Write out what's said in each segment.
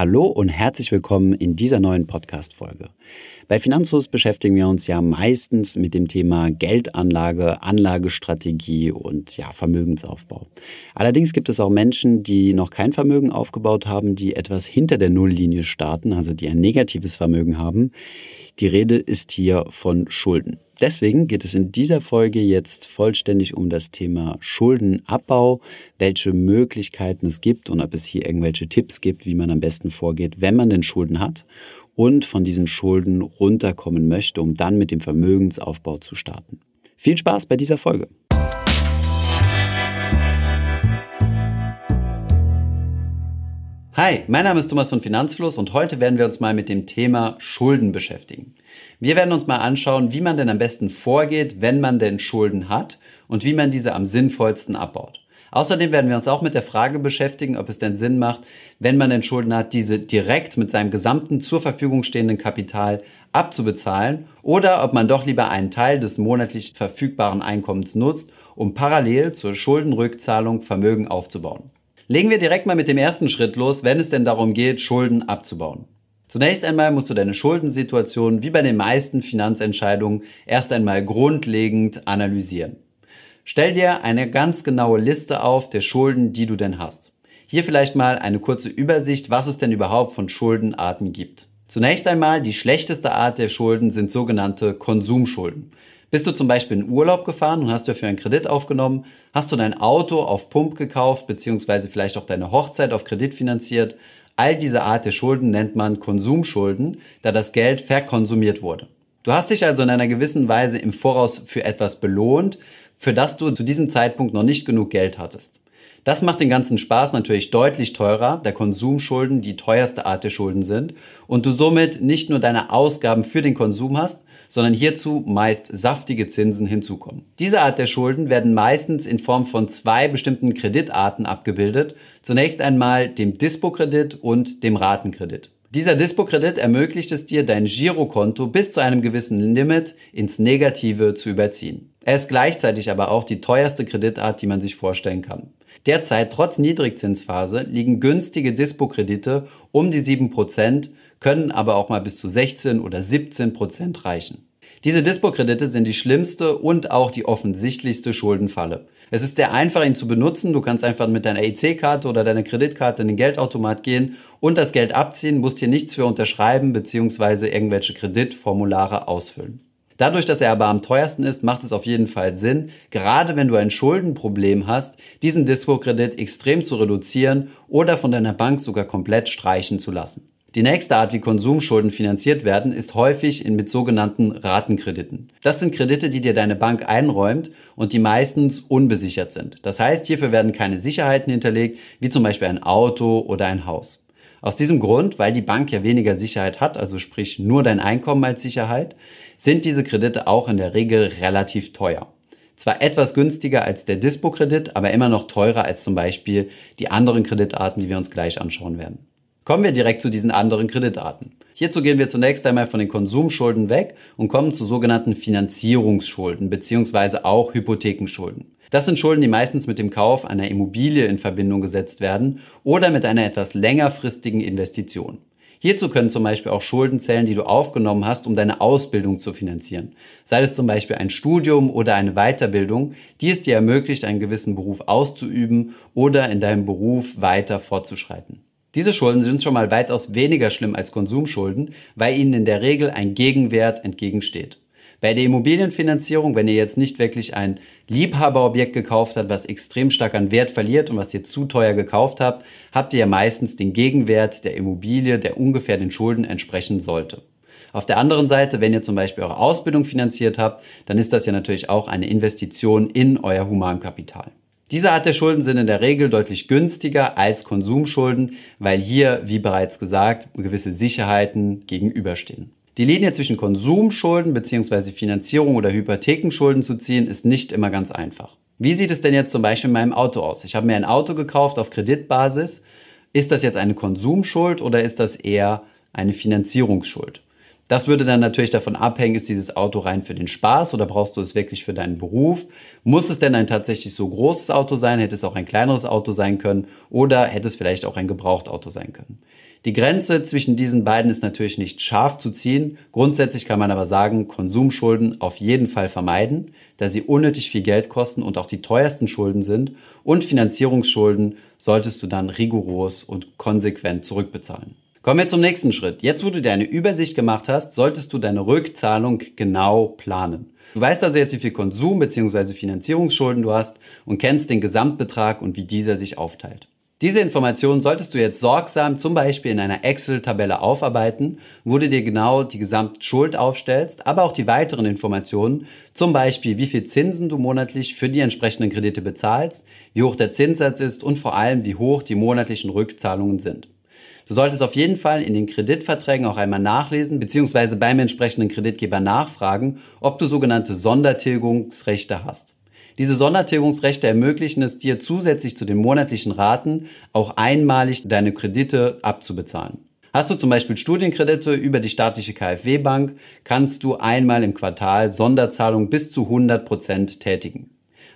Hallo und herzlich willkommen in dieser neuen Podcast-Folge. Bei Finanzfluss beschäftigen wir uns ja meistens mit dem Thema Geldanlage, Anlagestrategie und ja, Vermögensaufbau. Allerdings gibt es auch Menschen, die noch kein Vermögen aufgebaut haben, die etwas hinter der Nulllinie starten, also die ein negatives Vermögen haben. Die Rede ist hier von Schulden. Deswegen geht es in dieser Folge jetzt vollständig um das Thema Schuldenabbau, welche Möglichkeiten es gibt und ob es hier irgendwelche Tipps gibt, wie man am besten vorgeht, wenn man denn Schulden hat und von diesen Schulden runterkommen möchte, um dann mit dem Vermögensaufbau zu starten. Viel Spaß bei dieser Folge. Hi, mein Name ist Thomas von Finanzfluss und heute werden wir uns mal mit dem Thema Schulden beschäftigen. Wir werden uns mal anschauen, wie man denn am besten vorgeht, wenn man denn Schulden hat und wie man diese am sinnvollsten abbaut. Außerdem werden wir uns auch mit der Frage beschäftigen, ob es denn Sinn macht, wenn man denn Schulden hat, diese direkt mit seinem gesamten zur Verfügung stehenden Kapital abzubezahlen oder ob man doch lieber einen Teil des monatlich verfügbaren Einkommens nutzt, um parallel zur Schuldenrückzahlung Vermögen aufzubauen. Legen wir direkt mal mit dem ersten Schritt los, wenn es denn darum geht, Schulden abzubauen. Zunächst einmal musst du deine Schuldensituation wie bei den meisten Finanzentscheidungen erst einmal grundlegend analysieren. Stell dir eine ganz genaue Liste auf der Schulden, die du denn hast. Hier vielleicht mal eine kurze Übersicht, was es denn überhaupt von Schuldenarten gibt. Zunächst einmal die schlechteste Art der Schulden sind sogenannte Konsumschulden. Bist du zum Beispiel in Urlaub gefahren und hast dafür einen Kredit aufgenommen? Hast du dein Auto auf Pump gekauft, beziehungsweise vielleicht auch deine Hochzeit auf Kredit finanziert? All diese Art der Schulden nennt man Konsumschulden, da das Geld verkonsumiert wurde. Du hast dich also in einer gewissen Weise im Voraus für etwas belohnt, für das du zu diesem Zeitpunkt noch nicht genug Geld hattest. Das macht den ganzen Spaß natürlich deutlich teurer, da Konsumschulden die teuerste Art der Schulden sind und du somit nicht nur deine Ausgaben für den Konsum hast, sondern hierzu meist saftige Zinsen hinzukommen. Diese Art der Schulden werden meistens in Form von zwei bestimmten Kreditarten abgebildet. Zunächst einmal dem Dispo-Kredit und dem Ratenkredit. Dieser Dispo-Kredit ermöglicht es dir, dein Girokonto bis zu einem gewissen Limit ins Negative zu überziehen. Er ist gleichzeitig aber auch die teuerste Kreditart, die man sich vorstellen kann. Derzeit, trotz Niedrigzinsphase, liegen günstige Dispo-Kredite um die 7%, können aber auch mal bis zu 16 oder 17% reichen. Diese Dispo-Kredite sind die schlimmste und auch die offensichtlichste Schuldenfalle. Es ist sehr einfach, ihn zu benutzen. Du kannst einfach mit deiner EC-Karte oder deiner Kreditkarte in den Geldautomat gehen und das Geld abziehen, musst hier nichts für unterschreiben bzw. irgendwelche Kreditformulare ausfüllen. Dadurch, dass er aber am teuersten ist, macht es auf jeden Fall Sinn, gerade wenn du ein Schuldenproblem hast, diesen Dispo-Kredit extrem zu reduzieren oder von deiner Bank sogar komplett streichen zu lassen. Die nächste Art, wie Konsumschulden finanziert werden, ist häufig mit sogenannten Ratenkrediten. Das sind Kredite, die dir deine Bank einräumt und die meistens unbesichert sind. Das heißt, hierfür werden keine Sicherheiten hinterlegt, wie zum Beispiel ein Auto oder ein Haus. Aus diesem Grund, weil die Bank ja weniger Sicherheit hat, also sprich nur dein Einkommen als Sicherheit, sind diese Kredite auch in der Regel relativ teuer. Zwar etwas günstiger als der Dispo-Kredit, aber immer noch teurer als zum Beispiel die anderen Kreditarten, die wir uns gleich anschauen werden. Kommen wir direkt zu diesen anderen Kreditarten. Hierzu gehen wir zunächst einmal von den Konsumschulden weg und kommen zu sogenannten Finanzierungsschulden bzw. auch Hypothekenschulden. Das sind Schulden, die meistens mit dem Kauf einer Immobilie in Verbindung gesetzt werden oder mit einer etwas längerfristigen Investition. Hierzu können zum Beispiel auch Schulden zählen, die du aufgenommen hast, um deine Ausbildung zu finanzieren. Sei es zum Beispiel ein Studium oder eine Weiterbildung, die es dir ermöglicht, einen gewissen Beruf auszuüben oder in deinem Beruf weiter fortzuschreiten. Diese Schulden sind schon mal weitaus weniger schlimm als Konsumschulden, weil ihnen in der Regel ein Gegenwert entgegensteht. Bei der Immobilienfinanzierung, wenn ihr jetzt nicht wirklich ein Liebhaberobjekt gekauft habt, was extrem stark an Wert verliert und was ihr zu teuer gekauft habt, habt ihr ja meistens den Gegenwert der Immobilie, der ungefähr den Schulden entsprechen sollte. Auf der anderen Seite, wenn ihr zum Beispiel eure Ausbildung finanziert habt, dann ist das ja natürlich auch eine Investition in euer Humankapital. Diese Art der Schulden sind in der Regel deutlich günstiger als Konsumschulden, weil hier, wie bereits gesagt, gewisse Sicherheiten gegenüberstehen. Die Linie zwischen Konsumschulden bzw. Finanzierung oder Hypothekenschulden zu ziehen, ist nicht immer ganz einfach. Wie sieht es denn jetzt zum Beispiel in meinem Auto aus? Ich habe mir ein Auto gekauft auf Kreditbasis. Ist das jetzt eine Konsumschuld oder ist das eher eine Finanzierungsschuld? Das würde dann natürlich davon abhängen, ist dieses Auto rein für den Spaß oder brauchst du es wirklich für deinen Beruf? Muss es denn ein tatsächlich so großes Auto sein? Hätte es auch ein kleineres Auto sein können oder hätte es vielleicht auch ein Gebrauchtauto sein können? Die Grenze zwischen diesen beiden ist natürlich nicht scharf zu ziehen. Grundsätzlich kann man aber sagen, Konsumschulden auf jeden Fall vermeiden, da sie unnötig viel Geld kosten und auch die teuersten Schulden sind. Und Finanzierungsschulden solltest du dann rigoros und konsequent zurückbezahlen. Kommen wir zum nächsten Schritt. Jetzt, wo du dir eine Übersicht gemacht hast, solltest du deine Rückzahlung genau planen. Du weißt also jetzt, wie viel Konsum bzw. Finanzierungsschulden du hast und kennst den Gesamtbetrag und wie dieser sich aufteilt. Diese Informationen solltest du jetzt sorgsam zum Beispiel in einer Excel-Tabelle aufarbeiten, wo du dir genau die Gesamtschuld aufstellst, aber auch die weiteren Informationen, zum Beispiel wie viel Zinsen du monatlich für die entsprechenden Kredite bezahlst, wie hoch der Zinssatz ist und vor allem wie hoch die monatlichen Rückzahlungen sind. Du solltest auf jeden Fall in den Kreditverträgen auch einmal nachlesen bzw. beim entsprechenden Kreditgeber nachfragen, ob du sogenannte Sondertilgungsrechte hast. Diese Sondertilgungsrechte ermöglichen es dir zusätzlich zu den monatlichen Raten auch einmalig deine Kredite abzubezahlen. Hast du zum Beispiel Studienkredite über die staatliche KfW-Bank, kannst du einmal im Quartal Sonderzahlungen bis zu 100 Prozent tätigen.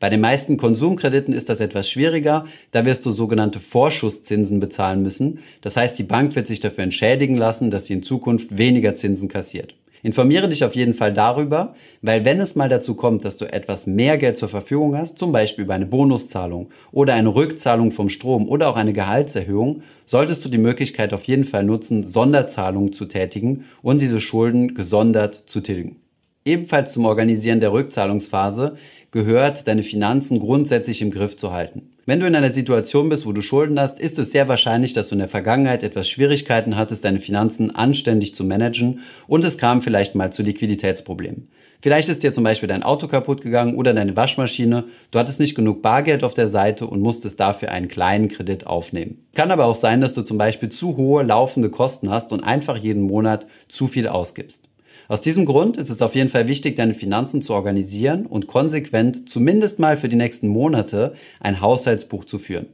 Bei den meisten Konsumkrediten ist das etwas schwieriger, da wirst du sogenannte Vorschusszinsen bezahlen müssen. Das heißt, die Bank wird sich dafür entschädigen lassen, dass sie in Zukunft weniger Zinsen kassiert. Informiere dich auf jeden Fall darüber, weil wenn es mal dazu kommt, dass du etwas mehr Geld zur Verfügung hast, zum Beispiel über eine Bonuszahlung oder eine Rückzahlung vom Strom oder auch eine Gehaltserhöhung, solltest du die Möglichkeit auf jeden Fall nutzen, Sonderzahlungen zu tätigen und diese Schulden gesondert zu tilgen. Ebenfalls zum Organisieren der Rückzahlungsphase gehört, deine Finanzen grundsätzlich im Griff zu halten. Wenn du in einer Situation bist, wo du Schulden hast, ist es sehr wahrscheinlich, dass du in der Vergangenheit etwas Schwierigkeiten hattest, deine Finanzen anständig zu managen und es kam vielleicht mal zu Liquiditätsproblemen. Vielleicht ist dir zum Beispiel dein Auto kaputt gegangen oder deine Waschmaschine. Du hattest nicht genug Bargeld auf der Seite und musstest dafür einen kleinen Kredit aufnehmen. Kann aber auch sein, dass du zum Beispiel zu hohe laufende Kosten hast und einfach jeden Monat zu viel ausgibst. Aus diesem Grund ist es auf jeden Fall wichtig, deine Finanzen zu organisieren und konsequent, zumindest mal für die nächsten Monate, ein Haushaltsbuch zu führen.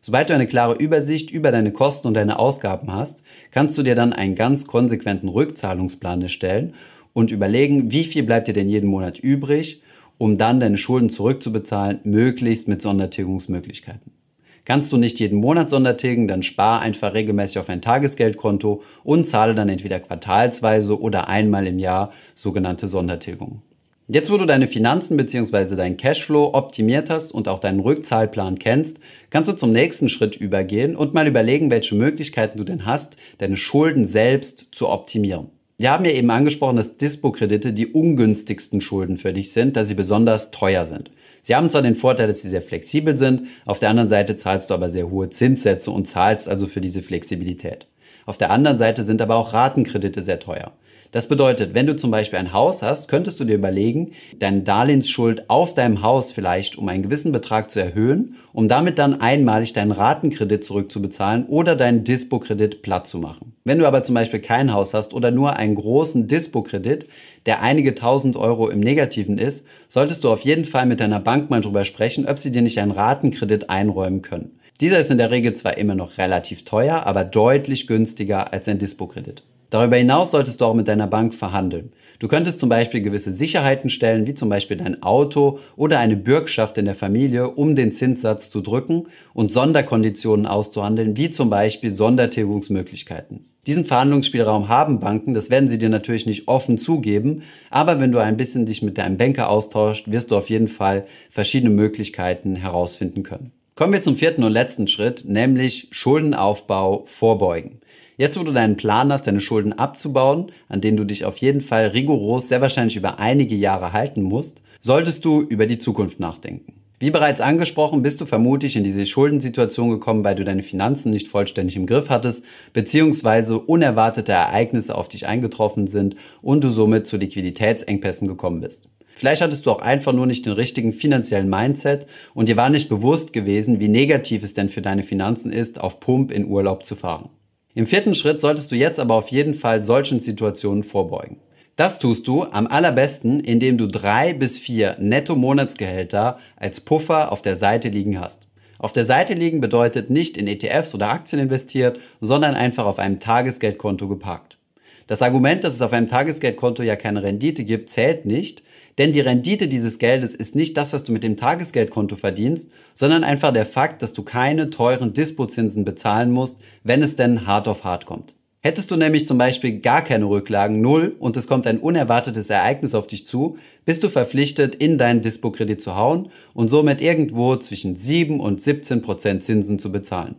Sobald du eine klare Übersicht über deine Kosten und deine Ausgaben hast, kannst du dir dann einen ganz konsequenten Rückzahlungsplan erstellen und überlegen, wie viel bleibt dir denn jeden Monat übrig, um dann deine Schulden zurückzubezahlen, möglichst mit Sondertilgungsmöglichkeiten. Kannst du nicht jeden Monat Sondertilgen, dann spar einfach regelmäßig auf ein Tagesgeldkonto und zahle dann entweder quartalsweise oder einmal im Jahr sogenannte Sondertilgungen. Jetzt, wo du deine Finanzen bzw. deinen Cashflow optimiert hast und auch deinen Rückzahlplan kennst, kannst du zum nächsten Schritt übergehen und mal überlegen, welche Möglichkeiten du denn hast, deine Schulden selbst zu optimieren. Wir haben ja eben angesprochen, dass Dispo-Kredite die ungünstigsten Schulden für dich sind, da sie besonders teuer sind. Sie haben zwar den Vorteil, dass sie sehr flexibel sind, auf der anderen Seite zahlst du aber sehr hohe Zinssätze und zahlst also für diese Flexibilität. Auf der anderen Seite sind aber auch Ratenkredite sehr teuer. Das bedeutet, wenn du zum Beispiel ein Haus hast, könntest du dir überlegen, deine Darlehensschuld auf deinem Haus vielleicht um einen gewissen Betrag zu erhöhen, um damit dann einmalig deinen Ratenkredit zurückzubezahlen oder deinen Dispo-Kredit platt zu machen. Wenn du aber zum Beispiel kein Haus hast oder nur einen großen Dispo-Kredit, der einige tausend Euro im Negativen ist, solltest du auf jeden Fall mit deiner Bank mal drüber sprechen, ob sie dir nicht einen Ratenkredit einräumen können. Dieser ist in der Regel zwar immer noch relativ teuer, aber deutlich günstiger als ein Dispo-Kredit. Darüber hinaus solltest du auch mit deiner Bank verhandeln. Du könntest zum Beispiel gewisse Sicherheiten stellen, wie zum Beispiel dein Auto oder eine Bürgschaft in der Familie, um den Zinssatz zu drücken und Sonderkonditionen auszuhandeln, wie zum Beispiel Sondertilgungsmöglichkeiten. Diesen Verhandlungsspielraum haben Banken, das werden sie dir natürlich nicht offen zugeben, aber wenn du ein bisschen dich mit deinem Banker austauscht, wirst du auf jeden Fall verschiedene Möglichkeiten herausfinden können. Kommen wir zum vierten und letzten Schritt, nämlich Schuldenaufbau vorbeugen. Jetzt, wo du deinen Plan hast, deine Schulden abzubauen, an denen du dich auf jeden Fall rigoros, sehr wahrscheinlich über einige Jahre halten musst, solltest du über die Zukunft nachdenken. Wie bereits angesprochen, bist du vermutlich in diese Schuldensituation gekommen, weil du deine Finanzen nicht vollständig im Griff hattest, beziehungsweise unerwartete Ereignisse auf dich eingetroffen sind und du somit zu Liquiditätsengpässen gekommen bist. Vielleicht hattest du auch einfach nur nicht den richtigen finanziellen Mindset und dir war nicht bewusst gewesen, wie negativ es denn für deine Finanzen ist, auf Pump in Urlaub zu fahren. Im vierten Schritt solltest du jetzt aber auf jeden Fall solchen Situationen vorbeugen. Das tust du am allerbesten, indem du drei bis vier Netto-Monatsgehälter als Puffer auf der Seite liegen hast. Auf der Seite liegen bedeutet nicht in ETFs oder Aktien investiert, sondern einfach auf einem Tagesgeldkonto geparkt. Das Argument, dass es auf einem Tagesgeldkonto ja keine Rendite gibt, zählt nicht, Denn die Rendite dieses Geldes ist nicht das, was du mit dem Tagesgeldkonto verdienst, sondern einfach der Fakt, dass du keine teuren Dispozinsen bezahlen musst, wenn es denn hart auf hart kommt. Hättest du nämlich zum Beispiel gar keine Rücklagen, null, und es kommt ein unerwartetes Ereignis auf dich zu, bist du verpflichtet, in deinen Dispo-Kredit zu hauen und somit irgendwo zwischen 7 und 17 Prozent Zinsen zu bezahlen.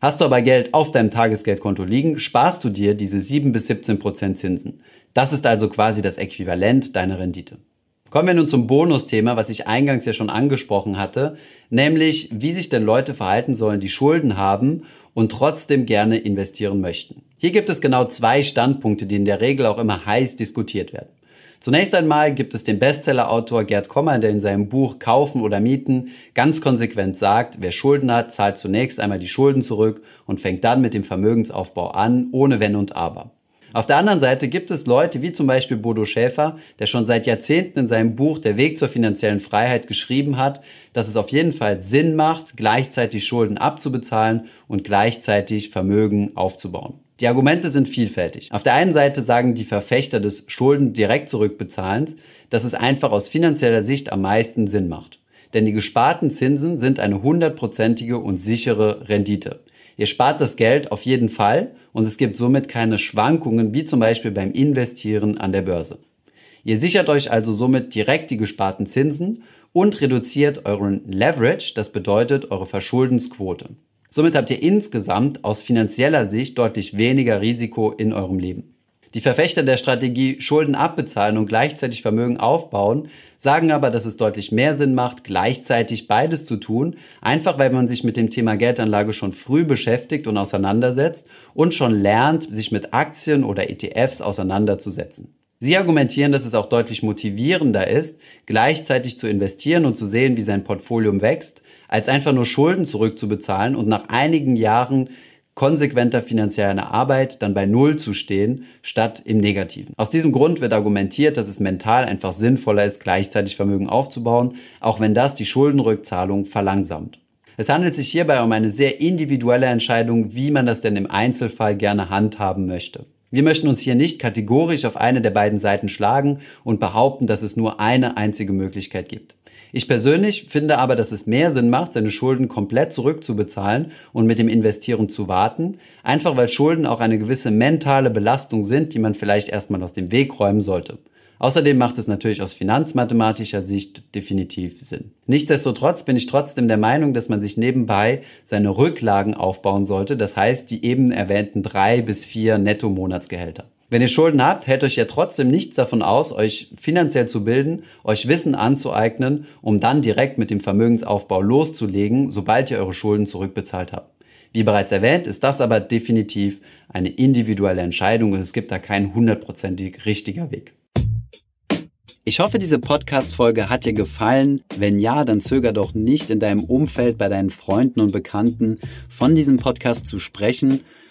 Hast du aber Geld auf deinem Tagesgeldkonto liegen, sparst du dir diese 7 bis 17 Prozent Zinsen. Das ist also quasi das Äquivalent deiner Rendite. Kommen wir nun zum Bonusthema, was ich eingangs ja schon angesprochen hatte, nämlich wie sich denn Leute verhalten sollen, die Schulden haben und trotzdem gerne investieren möchten. Hier gibt es genau zwei Standpunkte, die in der Regel auch immer heiß diskutiert werden. Zunächst einmal gibt es den Bestsellerautor Gerd Kommer, der in seinem Buch Kaufen oder Mieten ganz konsequent sagt, wer Schulden hat, zahlt zunächst einmal die Schulden zurück und fängt dann mit dem Vermögensaufbau an, ohne Wenn und Aber. Auf der anderen Seite gibt es Leute wie zum Beispiel Bodo Schäfer, der schon seit Jahrzehnten in seinem Buch Der Weg zur finanziellen Freiheit geschrieben hat, dass es auf jeden Fall Sinn macht, gleichzeitig Schulden abzubezahlen und gleichzeitig Vermögen aufzubauen. Die Argumente sind vielfältig. Auf der einen Seite sagen die Verfechter des Schulden direkt zurückbezahlens, dass es einfach aus finanzieller Sicht am meisten Sinn macht. Denn die gesparten Zinsen sind eine hundertprozentige und sichere Rendite. Ihr spart das Geld auf jeden Fall und es gibt somit keine Schwankungen wie zum Beispiel beim Investieren an der Börse. Ihr sichert euch also somit direkt die gesparten Zinsen und reduziert euren Leverage, das bedeutet eure Verschuldensquote. Somit habt ihr insgesamt aus finanzieller Sicht deutlich weniger Risiko in eurem Leben. Die Verfechter der Strategie Schulden abbezahlen und gleichzeitig Vermögen aufbauen, sagen aber, dass es deutlich mehr Sinn macht, gleichzeitig beides zu tun, einfach weil man sich mit dem Thema Geldanlage schon früh beschäftigt und auseinandersetzt und schon lernt, sich mit Aktien oder ETFs auseinanderzusetzen. Sie argumentieren, dass es auch deutlich motivierender ist, gleichzeitig zu investieren und zu sehen, wie sein Portfolio wächst, als einfach nur Schulden zurückzubezahlen und nach einigen Jahren konsequenter finanzieller Arbeit dann bei Null zu stehen, statt im Negativen. Aus diesem Grund wird argumentiert, dass es mental einfach sinnvoller ist, gleichzeitig Vermögen aufzubauen, auch wenn das die Schuldenrückzahlung verlangsamt. Es handelt sich hierbei um eine sehr individuelle Entscheidung, wie man das denn im Einzelfall gerne handhaben möchte. Wir möchten uns hier nicht kategorisch auf eine der beiden Seiten schlagen und behaupten, dass es nur eine einzige Möglichkeit gibt. Ich persönlich finde aber, dass es mehr Sinn macht, seine Schulden komplett zurückzubezahlen und mit dem Investieren zu warten, einfach weil Schulden auch eine gewisse mentale Belastung sind, die man vielleicht erstmal aus dem Weg räumen sollte. Außerdem macht es natürlich aus finanzmathematischer Sicht definitiv Sinn. Nichtsdestotrotz bin ich trotzdem der Meinung, dass man sich nebenbei seine Rücklagen aufbauen sollte, das heißt die eben erwähnten drei bis vier Netto-Monatsgehälter. Wenn ihr Schulden habt, hält euch ja trotzdem nichts davon aus, euch finanziell zu bilden, euch Wissen anzueignen, um dann direkt mit dem Vermögensaufbau loszulegen, sobald ihr eure Schulden zurückbezahlt habt. Wie bereits erwähnt, ist das aber definitiv eine individuelle Entscheidung und es gibt da keinen hundertprozentig richtiger Weg. Ich hoffe, diese Podcast-Folge hat dir gefallen. Wenn ja, dann zöger doch nicht in deinem Umfeld bei deinen Freunden und Bekannten von diesem Podcast zu sprechen